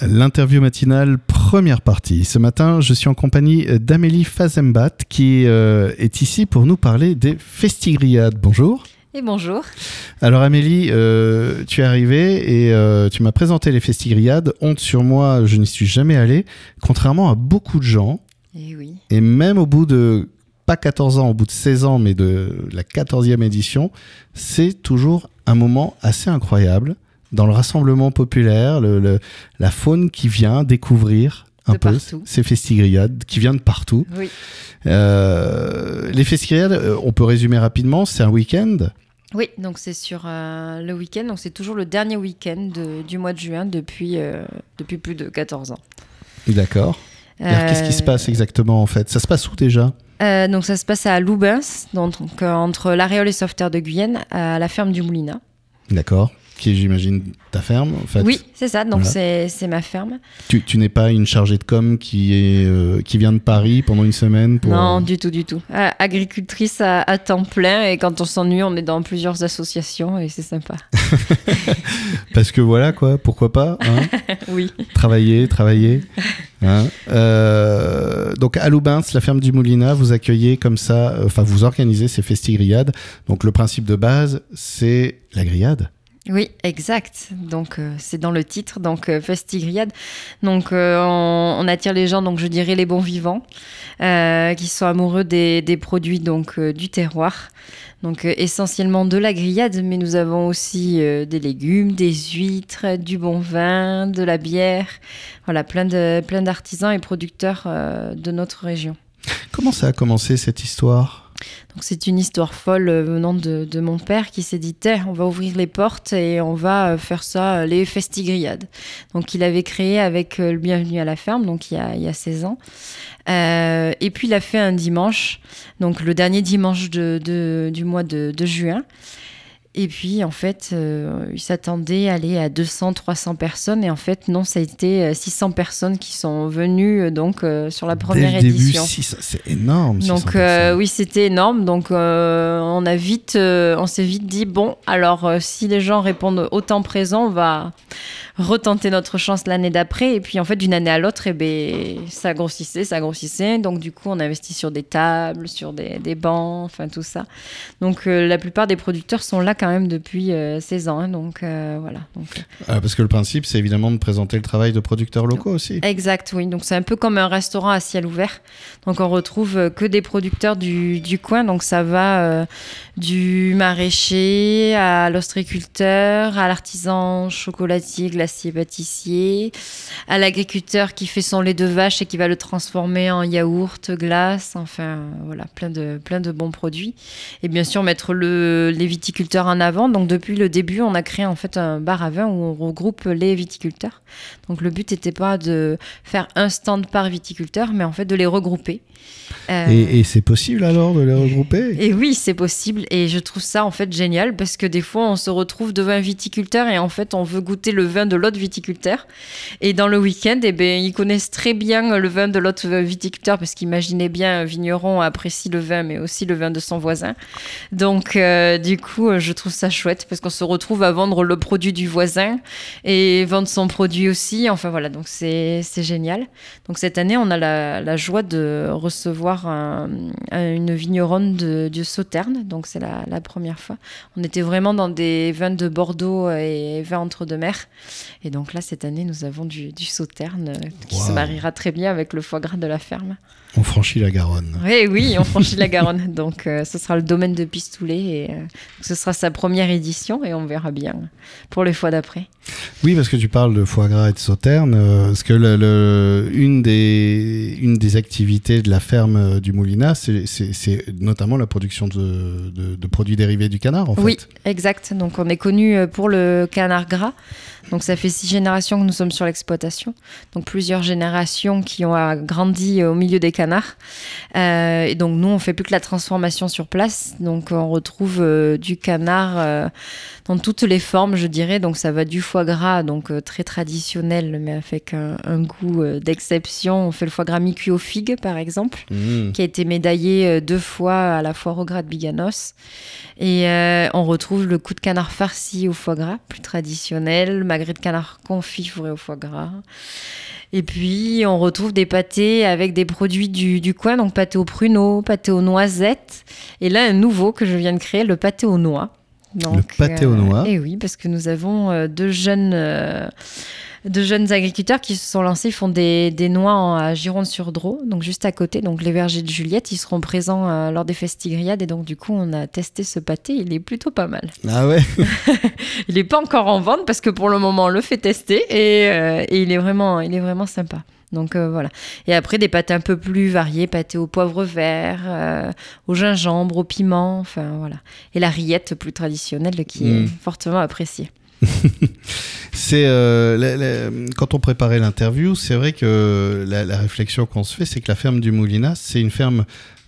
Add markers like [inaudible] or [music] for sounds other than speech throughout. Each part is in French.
L'interview matinale, première partie. Ce matin, je suis en compagnie d'Amélie Fazembat qui euh, est ici pour nous parler des festigriades. Bonjour. Et bonjour. Alors Amélie, euh, tu es arrivée et euh, tu m'as présenté les festigriades. Honte sur moi, je n'y suis jamais allé, contrairement à beaucoup de gens. Et oui. Et même au bout de, pas 14 ans, au bout de 16 ans, mais de la 14e édition, c'est toujours un moment assez incroyable dans le rassemblement populaire, le, le- la faune qui vient découvrir un De peu partout. ces festigriades, qui vient de partout. Oui. Euh, les festigriades, euh, on peut résumer rapidement, c'est un week-end. Oui, donc c'est sur euh, le week-end. Donc c'est toujours le dernier week-end de- du mois de juin depuis, euh, depuis plus de 14 ans. D'accord. Qu'est-ce qui se passe exactement en fait? Ça se passe où déjà? Donc ça se passe à Loubins, donc, entre l'Aréole et Sauveterre de Guyenne, à la ferme du Moulinat. D'accord. Qui est, j'imagine, ta ferme en fait. Oui, c'est ça. Donc Voilà. c'est c'est ma ferme. Tu, tu n'es pas une chargée de com qui, est, euh, qui vient de Paris pendant une semaine pour... Non, du tout, du tout. Euh, agricultrice à, à temps plein et quand on s'ennuie, on est dans plusieurs associations et c'est sympa. [laughs] [laughs] Parce que voilà quoi, pourquoi pas hein [laughs] oui. Travailler, travailler. hein. Euh, donc à Loubins, la ferme du Moulinat, vous accueillez comme ça, euh, enfin vous organisez ces festigriades. Donc le principe de base, c'est la grillade. Oui, exact. Donc euh, c'est dans le titre, donc euh, Festigriade. Donc euh, on, attire les gens, donc je dirais les bons vivants, euh, qui sont amoureux des, produits donc du terroir. Donc essentiellement de la grillade, mais nous avons aussi des légumes, des huîtres, du bon vin, de la bière. Voilà, plein de plein d'artisans et producteurs de notre région. Comment ça a commencé cette histoire? Donc c'est une histoire folle euh, venant de, mon père qui s'est dit on va ouvrir les portes et on va euh, faire ça, euh, les festigriades. Donc il avait créé avec le Bienvenu à la ferme, donc il y a, il y a 16 ans. Et puis il a fait un dimanche, donc le dernier dimanche du mois de juin. Et puis, en fait, euh, il s'attendait à aller à 200, 300 personnes. Et en fait, non, ça a été euh, 600 personnes qui sont venues euh, donc, euh, sur la première Dès le début, édition. c'est énorme. 600 Donc euh, oui, c'était énorme. Donc euh, on a vite, euh, on s'est vite dit bon, alors euh, si les gens répondent autant présent, on va retenter notre chance l'année d'après. Et puis en fait, d'une année à l'autre, eh ben ça grossissait, ça grossissait. Donc du coup, on investit sur des tables, sur des, des bancs, enfin tout ça. Donc euh, la plupart des producteurs sont là quand même depuis euh, 16 ans. hein. donc euh, voilà. Donc, Ah, parce que le principe, c'est évidemment de présenter le travail de producteurs locaux aussi. Exact, oui. Donc c'est un peu comme un restaurant à ciel ouvert. Donc on retrouve euh, que des producteurs du, du coin. Donc ça va euh, du maraîcher à l'ostriculteur, à l'artisan chocolatier, glacier, pâtissier, à l'agriculteur qui fait son lait de vache et qui va le transformer en yaourt, glace. Enfin voilà, plein de, plein de bons produits. Et bien sûr mettre le, les viticulteurs en avant. Donc depuis le début, on a créé en fait un bar à vin où on regroupe les viticulteurs. Donc le but n'était pas de faire un stand par viticulteur, mais en fait de les regrouper. Euh, Et, et c'est possible alors de les regrouper? Et oui, c'est possible. Et je trouve ça en fait génial parce que des fois on se retrouve devant un viticulteur et en fait on veut goûter le vin de l'autre viticulteur. Et dans le week-end, eh ben, ils connaissent très bien le vin de l'autre viticulteur parce qu'imaginez bien un vigneron apprécie le vin mais aussi le vin de son voisin. Donc euh, du coup, euh, je trouve ça chouette parce qu'on se retrouve à vendre le produit du voisin et vendre son produit aussi. Enfin voilà, donc c'est génial. Donc cette année, on a la, joie de recevoir un- un- une vigneronne de, Sauterne. Donc c'est la première fois. On était vraiment dans des vins de Bordeaux et vins entre deux mers. Et donc là, cette année, nous avons du, du Sauterne euh, qui se mariera très bien avec le foie gras de la ferme. On franchit la Garonne. Oui, oui, on franchit la Garonne. [laughs] Donc euh, ce sera le domaine de Pistoulet et euh, ce sera sa première édition et on verra bien pour les fois d'après. Oui, parce que tu parles de foie gras et de sauterne. parce que le, le- une, des, une des activités de la ferme du Moulinat, c'est- notamment la production de, de- de produits dérivés du canard, en fait. Oui, exact. Donc on est connu pour le canard gras. Donc ça fait six générations que nous sommes sur l'exploitation. Donc plusieurs générations qui ont euh, grandi euh, au milieu des canards. Euh, et donc nous, on fait plus que la transformation sur place. Donc on retrouve euh, du canard euh, dans toutes les formes, je dirais. Donc ça va du foie gras, donc très traditionnel, mais avec un, un goût d'exception. On fait le foie gras mi-cuit aux figues, par exemple Mmh. qui a été médaillé deux fois à la foire au gras de Biganos. Et on retrouve le coup de canard farci au foie gras, plus traditionnel, magret de canard confit fourré au foie gras. Et puis, on retrouve des pâtés avec des produits du, du coin, donc pâté aux pruneaux, pâté aux noisettes. Et là, un nouveau que je viens de créer, le pâté aux noix. Donc, le pâté aux noix. Et oui, parce que nous avons euh, deux jeunes euh, de jeunes agriculteurs qui se sont lancés, ils font des, des noix en- à Gironde-sur-Dro, donc juste à côté, donc les vergers de Juliette, ils seront présents euh, lors des festigriades et donc du coup on a testé ce pâté, il est plutôt pas mal. Ah ouais [laughs] Il n'est pas encore en vente parce que pour le moment on le fait tester et, euh, et il est vraiment, il est vraiment sympa. Donc euh, voilà. Et après des pâtés un peu plus variés, pâtés au poivre vert, euh, au gingembre, au piment, enfin voilà. Et la rillette plus traditionnelle qui Mm. est fortement appréciée. [laughs] C'est euh, la- la- quand on préparait l'interview, c'est vrai que la, la réflexion qu'on se fait, c'est que la ferme du Moulinas, c'est une ferme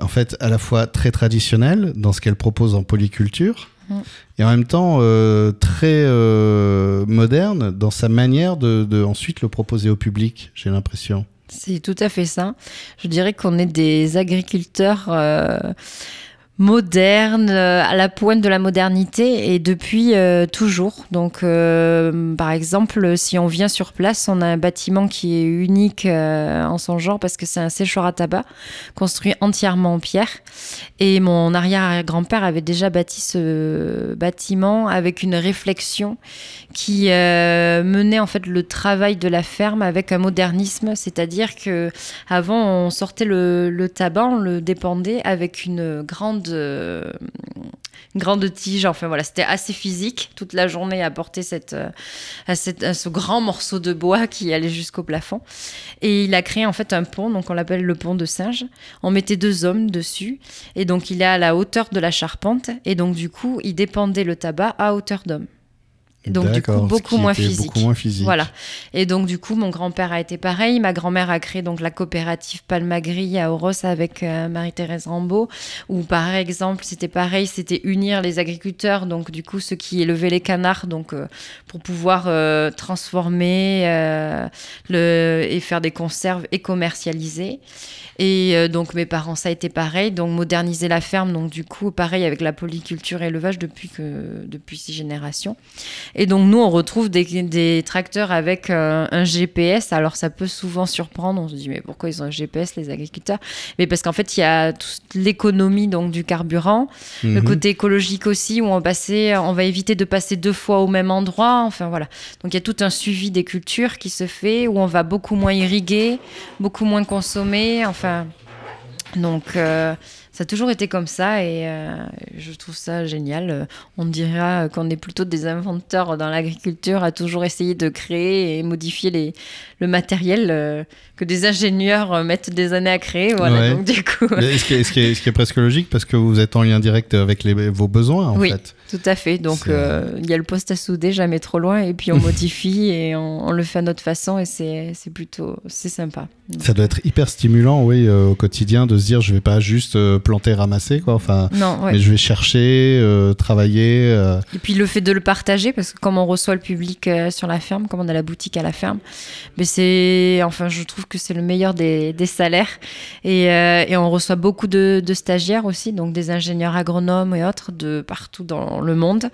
en fait à la fois très traditionnelle dans ce qu'elle propose en polyculture Mm. et en même temps euh, très euh, moderne dans sa manière de, de ensuite le proposer au public. J'ai l'impression. C'est tout à fait ça. Je dirais qu'on est des agriculteurs modernes, euh, à la pointe de la modernité et depuis euh, toujours. Donc, euh, par exemple, si on vient sur place, on a un bâtiment qui est unique en son genre parce que c'est un séchoir à tabac construit entièrement en pierre. Et mon arrière-grand-père avait déjà bâti ce bâtiment avec une réflexion qui menait en fait le travail de la ferme avec un modernisme, c'est-à-dire que avant on sortait le, le tabac, on le dépendait avec une grande euh, grande tige. Enfin voilà, c'était assez physique toute la journée à porter cette, euh, à, cette- ce grand morceau de bois [laughs] qui allait jusqu'au plafond. Et il a créé en fait un pont, donc on l'appelle le pont de singe. On mettait deux hommes dessus et donc il est à la hauteur de la charpente et donc du coup il dépendait le tabac à hauteur d'homme. Donc, du coup, beaucoup moins physique. Beaucoup moins physique. Voilà. Et donc, du coup, mon grand-père a été pareil. Ma grand-mère a créé donc la coopérative Palmagris à Oros avec euh, Marie-Thérèse Rambaud. Où, par exemple, c'était pareil, c'était unir les agriculteurs, donc du coup, ceux qui élevaient les canards, donc euh, pour pouvoir euh, transformer le, et faire des conserves et commercialiser. Et donc, mes parents, ça a été pareil. Donc, moderniser la ferme, donc du coup, pareil avec la polyculture et l'élevage depuis, que, depuis six générations. Et donc nous, on retrouve des, des tracteurs avec euh, un GPS. Alors ça peut souvent surprendre. On se dit mais pourquoi ils ont un GPS les agriculteurs? Mais parce qu'en fait il y a toute l'économie donc du carburant, le Mhm. côté écologique aussi où on va passer, on va éviter de passer deux fois au même endroit. Enfin voilà. Donc il y a tout un suivi des cultures qui se fait où on va beaucoup moins irriguer, beaucoup moins consommer. Enfin donc. euh, ça a toujours été comme ça et euh, je trouve ça génial. On dira qu'on est plutôt des inventeurs dans l'agriculture à toujours essayer de créer et modifier les, le matériel euh, que des ingénieurs mettent des années à créer. Voilà, Ouais. donc du coup, Mais ce, qui est, ce qui est- ce qui est presque logique parce que vous êtes en lien direct avec les, vos besoins en Oui. fait. tout à fait. Donc il y a le poste à souder, jamais trop loin, et puis on [laughs] modifie et on, on le fait à notre façon et c'est plutôt c'est sympa. Ça doit être hyper stimulant, oui, au quotidien de se dire je vais pas juste euh, planter, ramasser quoi. Enfin, Non, ouais. mais je vais chercher, euh, travailler. euh, Et puis le fait de le partager, parce que comme on reçoit le public sur la ferme, comme on a la boutique à la ferme, mais c'est, enfin, je trouve que c'est le meilleur des, des salaires. Et, et on reçoit beaucoup de, de stagiaires aussi, donc des ingénieurs agronomes et autres de partout dans le monde.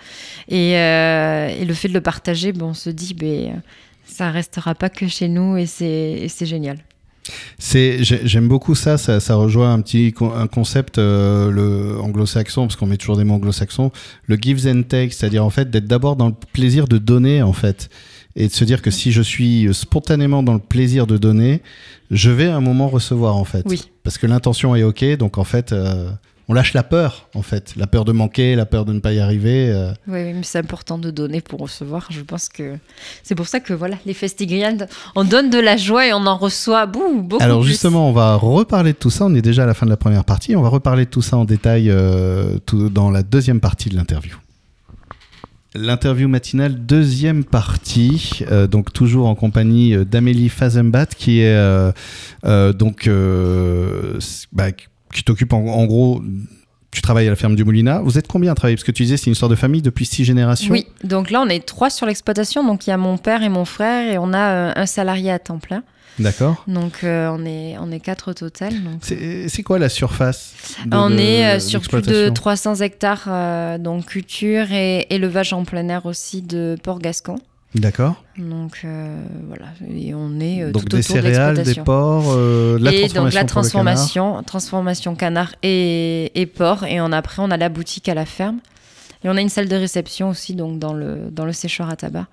Et, et le fait de le partager, bon, on se dit, ben, ça restera pas que chez nous et c'est génial. C'est, j'ai- j'aime beaucoup ça, ça, ça rejoint un petit un concept euh, le anglo-saxon parce qu'on met toujours des mots anglo-saxons, le gives and take, c'est-à-dire en fait d'être d'abord dans le plaisir de donner en fait et de se dire que si je suis spontanément dans le plaisir de donner, je vais à un moment recevoir en fait. Oui. Parce que l'intention est ok, donc en fait euh, on lâche la peur en fait, la peur de manquer, la peur de ne pas y arriver. euh. Oui, mais c'est important de donner pour recevoir. Je pense que c'est pour ça que voilà, les festigriades, on donne de la joie et on en reçoit bouh, beaucoup Alors plus. justement, on va reparler de tout ça. On est déjà à la fin de la première partie. On va reparler de tout ça en détail euh, tout- dans la deuxième partie de l'interview. L'interview matinale, deuxième partie, euh, donc toujours en compagnie d'Amélie Fazenbat, qui est euh, euh, donc bah, qui t'occupe en, en gros. Tu travailles à la ferme du Moulinat. Vous êtes combien à travailler? Parce que tu disais c'est une histoire de famille depuis six générations. Oui, donc là on est trois sur l'exploitation, donc il y a mon père et mon frère et on a euh, un salarié à temps plein. D'accord. Donc euh, on est on est quatre au total. C'est quoi la surface de- on de- est euh, sur plus de d'exploitation 300 hectares, euh, donc culture et élevage en plein air aussi de Port-Gascon. D'accord. Donc euh, voilà, et on est euh, Donc tout des autour de céréales, des porcs, euh, la et transformation. donc la canard. transformation, transformation canard et, et porc. Et on, après, on a la boutique à la ferme. Et on a une salle de réception aussi donc dans le, dans le séchoir à tabac.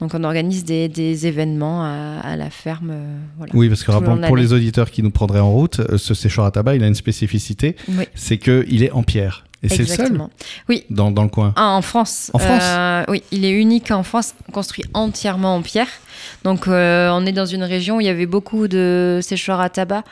Donc on organise des, des événements à, à la ferme. euh, voilà. Oui, parce que rappelons pour les auditeurs qui nous prendraient en route, euh, ce séchoir à tabac, il a une spécificité, Oui, c'est qu'il est en pierre. Et c'est le seul. Oui, dans, dans le coin. Ah, en France. En France Euh, Oui, il est unique en France, construit entièrement en pierre. Donc, euh, on est dans une région où il y avait beaucoup de séchoirs à tabac,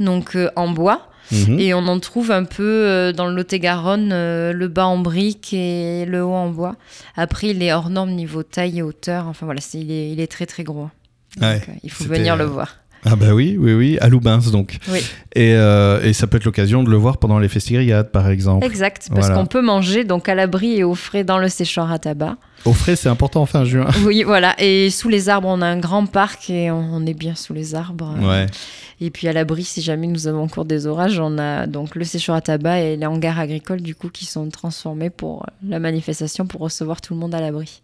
donc euh, en bois. Mhm. Et on en trouve un peu dans le Lot-et-Garonne, le bas en brique et le haut en bois. Après, il est hors norme niveau taille et hauteur. Enfin voilà, il, est, il est très très gros. Donc, Ouais, il faut venir le voir. Ah bah oui, oui, oui, à Loubins donc. Oui. Et, euh, et ça peut être l'occasion de le voir pendant les festigriades, par exemple. Exact, parce Voilà. qu'on peut manger donc à l'abri et au frais dans le séchoir à tabac. Au frais, c'est important fin juin. Oui, voilà. Et sous les arbres, on a un grand parc et on, est bien sous les arbres. Ouais. Et puis à l'abri, si jamais nous avons cours des orages, on a donc le séchoir à tabac et les hangars agricoles du coup qui sont transformés pour la manifestation pour recevoir tout le monde à l'abri.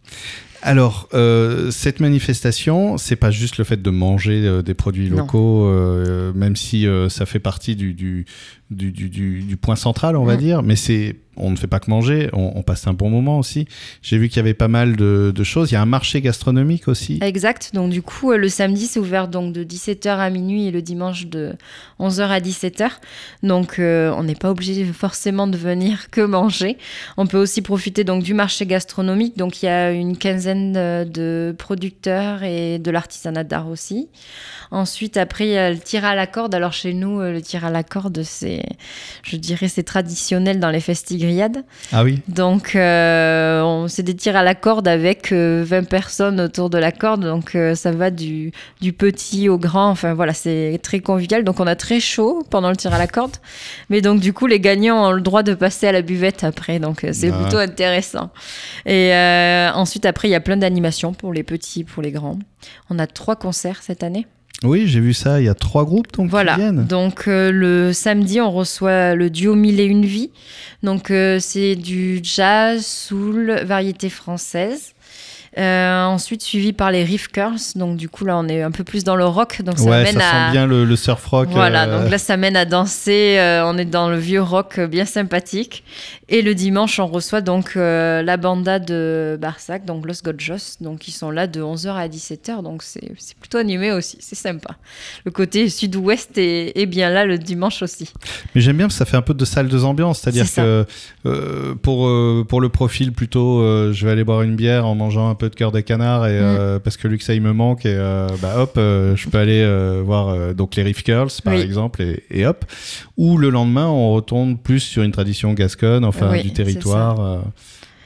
Alors, euh, cette manifestation, c'est pas juste le fait de manger euh, des produits locaux, euh, même si ça fait partie du, du, du, du- du- du point central, on va dire, mais c'est on ne fait pas que manger, on, passe un bon moment aussi. J'ai vu qu'il y avait pas mal de, choses. Il y a un marché gastronomique aussi. Exact. Donc du coup, euh, le samedi c'est ouvert donc de 17h à minuit et le dimanche de 11h à 17h. Donc euh, on n'est pas obligé forcément de venir [laughs] que manger. On peut aussi profiter donc du marché gastronomique. Donc il y a une quinzaine de, de producteurs et de l'artisanat d'art aussi. Ensuite, après, il y a le tir à la corde. Alors chez nous, euh, le tir à la corde, c'est, je dirais, c'est traditionnel dans les festigriades. Ah oui. Donc, euh, on- c'est des tirs à la corde avec euh, 20 personnes autour de la corde. Donc, euh, ça va du, du petit au grand. Enfin, voilà, c'est très convivial. Donc, on a très chaud pendant le tir à la corde. Mais donc, du coup, les gagnants ont le droit de passer à la buvette après. Donc, euh, c'est Ah. plutôt intéressant. Et euh, ensuite, après, il y a plein d'animations pour les petits, pour les grands. On a trois concerts cette année. Oui, j'ai vu ça. Il y a trois groupes donc, Voilà. qui viennent. Donc euh, le samedi, on reçoit le duo Mille et une vies. Donc euh, c'est du jazz, soul, variété française. Euh, ensuite suivi par les Riff Curls. Donc du coup là, on est un peu plus dans le rock. Donc ça ouais, ça à sent bien le, le surf rock. voilà, euh, donc là, ça mène à danser. euh, on est dans le vieux rock bien sympathique. Et le dimanche, on reçoit donc la banda de Barsac, donc Los Gojos. Donc, ils sont là de 11h à 17h. Donc, c'est plutôt animé aussi. C'est sympa. Le côté sud-ouest est, est bien là le dimanche aussi. Mais j'aime bien parce que ça fait un peu de salle de ambiance, c'est-à-dire que pour, pour le profil plutôt, je vais aller boire une bière en mangeant un peu de cœur de canard et, Mm. euh, parce que Luxa il me manque et euh, bah hop, euh, je peux aller voir donc les Riff Curls par Oui. exemple et, et hop. Ou le lendemain on retourne plus sur une tradition gasconne, enfin Oui, du territoire.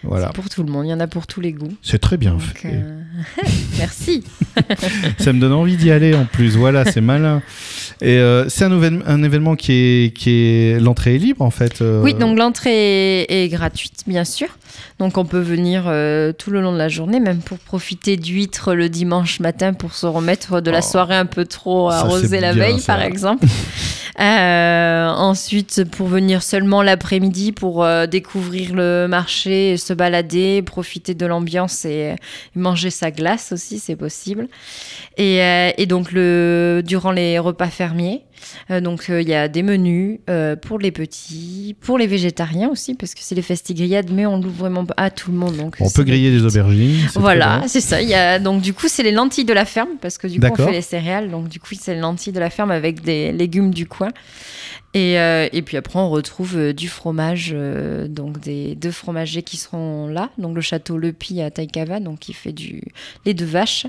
Voilà, C'est pour tout le monde. Il y en a pour tous les goûts. c'est très bien Donc, fait. euh, [laughs] Merci. [laughs] Ça me donne envie d'y aller en plus. Voilà, c'est malin. Et euh, c'est un, événement- un événement qui est, qui est l'entrée est libre en fait. euh, Oui, donc l'entrée est, est gratuite, bien sûr. Donc on peut venir euh, tout le long de la journée, même pour profiter d'huîtres le dimanche matin pour se remettre de la Oh. soirée un peu trop arrosée la bien, veille, par exemple. [laughs] Euh, ensuite, pour venir seulement l'après-midi pour euh, découvrir le marché, se balader, profiter de l'ambiance et, euh, manger sa glace aussi, c'est possible. Et, euh, et donc le, durant les repas fermiers, euh, donc euh, il y a des menus euh, pour les petits, pour les végétariens aussi, parce que c'est les festigriades, mais on l'ouvre vraiment à tout le monde. Donc On peut griller des aubergines. Voilà, c'est ça. Y a, donc du coup, c'est les lentilles de la ferme, parce que du coup, on fait les céréales. Donc du coup, c'est les lentilles de la ferme avec des légumes du coin. Et, euh, et puis après, on retrouve euh, du fromage, euh, donc des deux fromagers qui seront là. Donc le château Le Py à Taïkava, donc qui fait du lait de vache,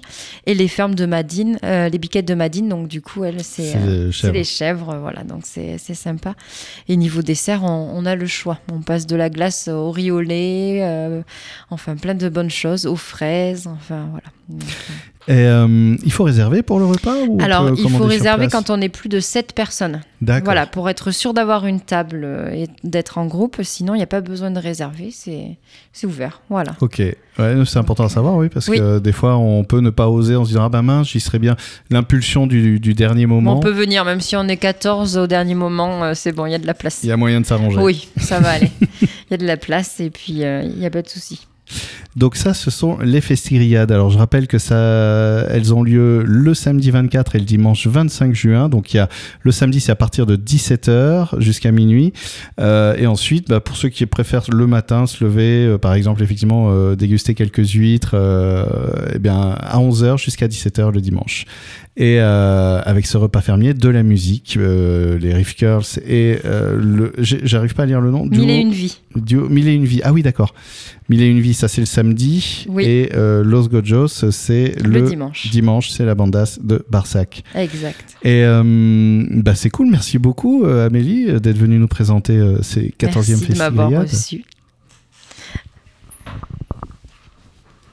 et les fermes de Madine, les biquettes de Madine. Donc du coup, elle, c'est les chèvres. voilà, donc c'est sympa. Et niveau dessert, on, a le choix. On passe de la glace au riz euh, enfin plein de bonnes choses, aux fraises, enfin voilà. Euh, Et euh, il faut réserver pour le repas ou Alors, il faut réserver quand on est plus de 7 personnes. D'accord. Voilà, pour être sûr d'avoir une table euh, et d'être en groupe. Sinon, il n'y a pas besoin de réserver, c'est c'est ouvert. Voilà. Ok, ouais, c'est important à savoir, oui, parce Oui. que des fois on peut ne pas oser en se disant ah ben mince, j'y serais bien. L'impulsion du, du dernier moment, on peut venir, même si on est 14 au dernier moment, euh, c'est bon, il y a de la place. il y a moyen de s'arranger. Oui, ça va aller. [laughs] Il y a de la place et puis euh, il n'y a pas de souci. Donc ça, ce sont les Festigriades. Alors je rappelle que ça, elles ont lieu le samedi 24 et le dimanche 25 juin. Donc il y a le samedi, c'est à partir de 17h jusqu'à minuit. Euh, et ensuite, bah, pour ceux qui préfèrent le matin se lever, euh, par exemple, effectivement, euh, déguster quelques huîtres, euh, eh bien, à 11h jusqu'à 17h le dimanche. Et euh, avec ce repas fermier, de la musique, euh, les Riff Curls et euh, le. J'arrive pas à lire le nom. Mille et une vies. Duo, Mille et une vies. Ah oui, d'accord. Mille et une vies, ça c'est le samedi. Oui. Et euh, Los Gojos, c'est le, Le, dimanche. dimanche, c'est la bandasse de Barsac. Exact. Et euh, bah, c'est cool, merci beaucoup euh, Amélie d'être venue nous présenter euh, ces 14e Merci de m'avoir reçu.